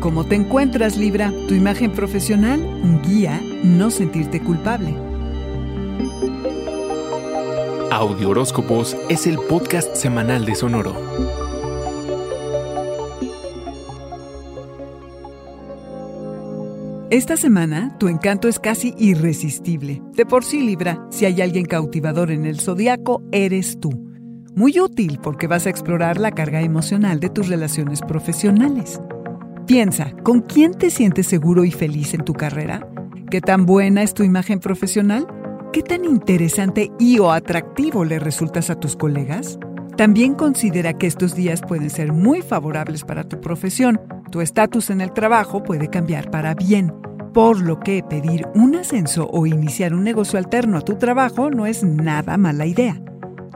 cómo te encuentras, Libra, tu imagen profesional, guía, no sentirte culpable. Audio Horóscopos es el podcast semanal de Sonoro. Esta semana, tu encanto es casi irresistible. De por sí, Libra, si hay alguien cautivador en el zodiaco, eres tú. Muy útil porque vas a explorar la carga emocional de tus relaciones profesionales. Piensa, ¿con quién te sientes seguro y feliz en tu carrera? ¿Qué tan buena es tu imagen profesional? ¿Qué tan interesante y o atractivo le resultas a tus colegas? También considera que estos días pueden ser muy favorables para tu profesión. Tu estatus en el trabajo puede cambiar para bien, por lo que pedir un ascenso o iniciar un negocio alterno a tu trabajo no es nada mala idea.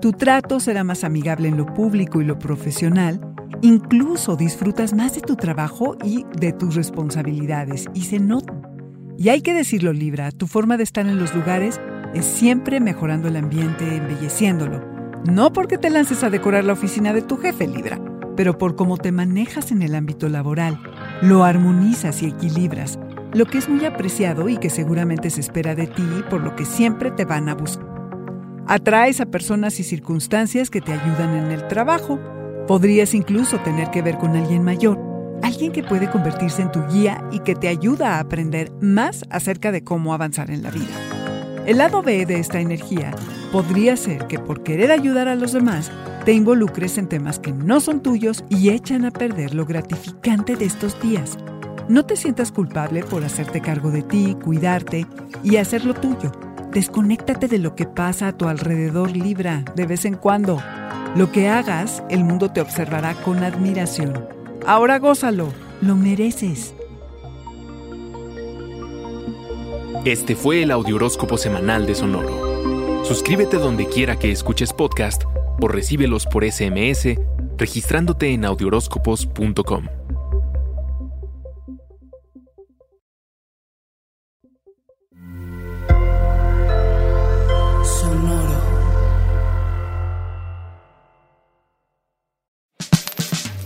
Tu trato será más amigable en lo público y lo profesional Incluso disfrutas más de tu trabajo y de tus responsabilidades y se nota. Y hay que decirlo, Libra, tu forma de estar en los lugares es siempre mejorando el ambiente, embelleciéndolo. No porque te lances a decorar la oficina de tu jefe, Libra, pero por cómo te manejas en el ámbito laboral. Lo armonizas y equilibras, lo que es muy apreciado y que seguramente se espera de ti, por lo que siempre te van a buscar. Atraes a personas y circunstancias que te ayudan en el trabajo Podrías incluso tener que ver con alguien mayor, alguien que puede convertirse en tu guía y que te ayuda a aprender más acerca de cómo avanzar en la vida. El lado B de esta energía podría ser que por querer ayudar a los demás, te involucres en temas que no son tuyos y echan a perder lo gratificante de estos días. No te sientas culpable por hacerte cargo de ti, cuidarte y hacer lo tuyo. Desconéctate de lo que pasa a tu alrededor, Libra, de vez en cuando. Lo que hagas, el mundo te observará con admiración. Ahora gózalo, lo mereces. Este fue el Audioróscopo Semanal de Sonoro. Suscríbete donde quiera que escuches podcast o recíbelos por SMS registrándote en audioróscopos.com.